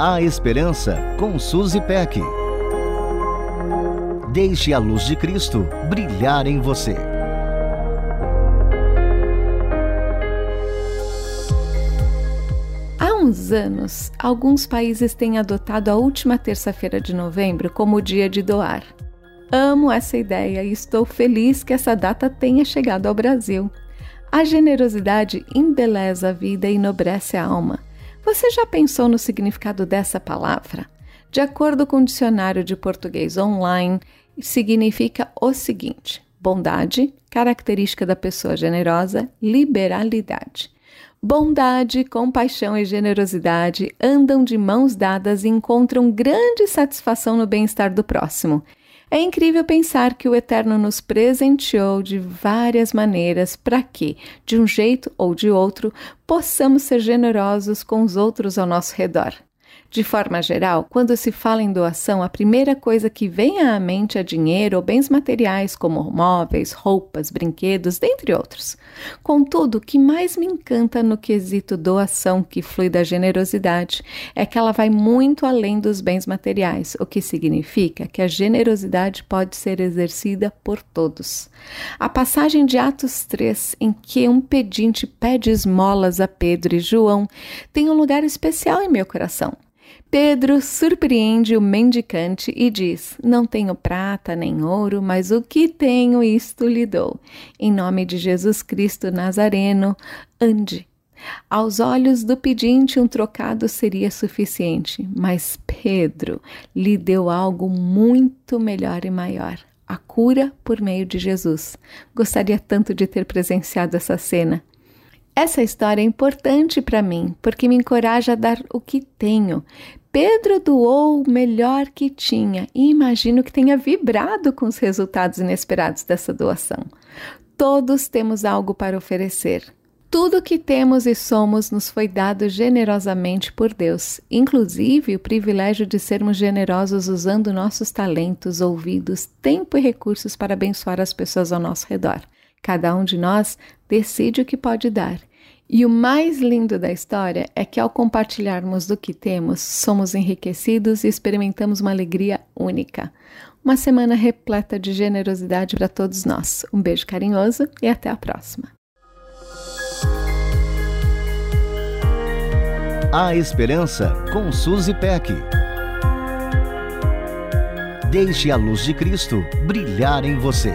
A Esperança com Suzy Peck. Deixe a luz de Cristo brilhar em você. Há uns anos, alguns países têm adotado a última terça-feira de novembro como o dia de doar. Amo essa ideia e estou feliz que essa data tenha chegado ao Brasil. A generosidade embeleza a vida e enobrece a alma. Você já pensou no significado dessa palavra? De acordo com o dicionário de português online, significa o seguinte: bondade, característica da pessoa generosa, liberalidade. Bondade, compaixão e generosidade andam de mãos dadas e encontram grande satisfação no bem-estar do próximo. É incrível pensar que o Eterno nos presenteou de várias maneiras para que, de um jeito ou de outro, possamos ser generosos com os outros ao nosso redor. De forma geral, quando se fala em doação, a primeira coisa que vem à mente é dinheiro ou bens materiais, como móveis, roupas, brinquedos, dentre outros. Contudo, o que mais me encanta no quesito doação que flui da generosidade é que ela vai muito além dos bens materiais, o que significa que a generosidade pode ser exercida por todos. A passagem de Atos 3, em que um pedinte pede esmolas a Pedro e João, tem um lugar especial em meu coração. Pedro surpreende o mendicante e diz: Não tenho prata nem ouro, mas o que tenho, isto lhe dou. Em nome de Jesus Cristo Nazareno, ande. Aos olhos do pedinte, um trocado seria suficiente, mas Pedro lhe deu algo muito melhor e maior: a cura por meio de Jesus. Gostaria tanto de ter presenciado essa cena. Essa história é importante para mim porque me encoraja a dar o que tenho. Pedro doou o melhor que tinha e imagino que tenha vibrado com os resultados inesperados dessa doação. Todos temos algo para oferecer. Tudo que temos e somos nos foi dado generosamente por Deus, inclusive o privilégio de sermos generosos usando nossos talentos, ouvidos, tempo e recursos para abençoar as pessoas ao nosso redor. Cada um de nós decide o que pode dar e o mais lindo da história é que, ao compartilharmos do que temos, somos enriquecidos e experimentamos uma alegria única. Uma semana repleta de generosidade para todos nós. Um beijo carinhoso e até a próxima. A Esperança com Suzy Peck. Deixe a luz de Cristo brilhar em você.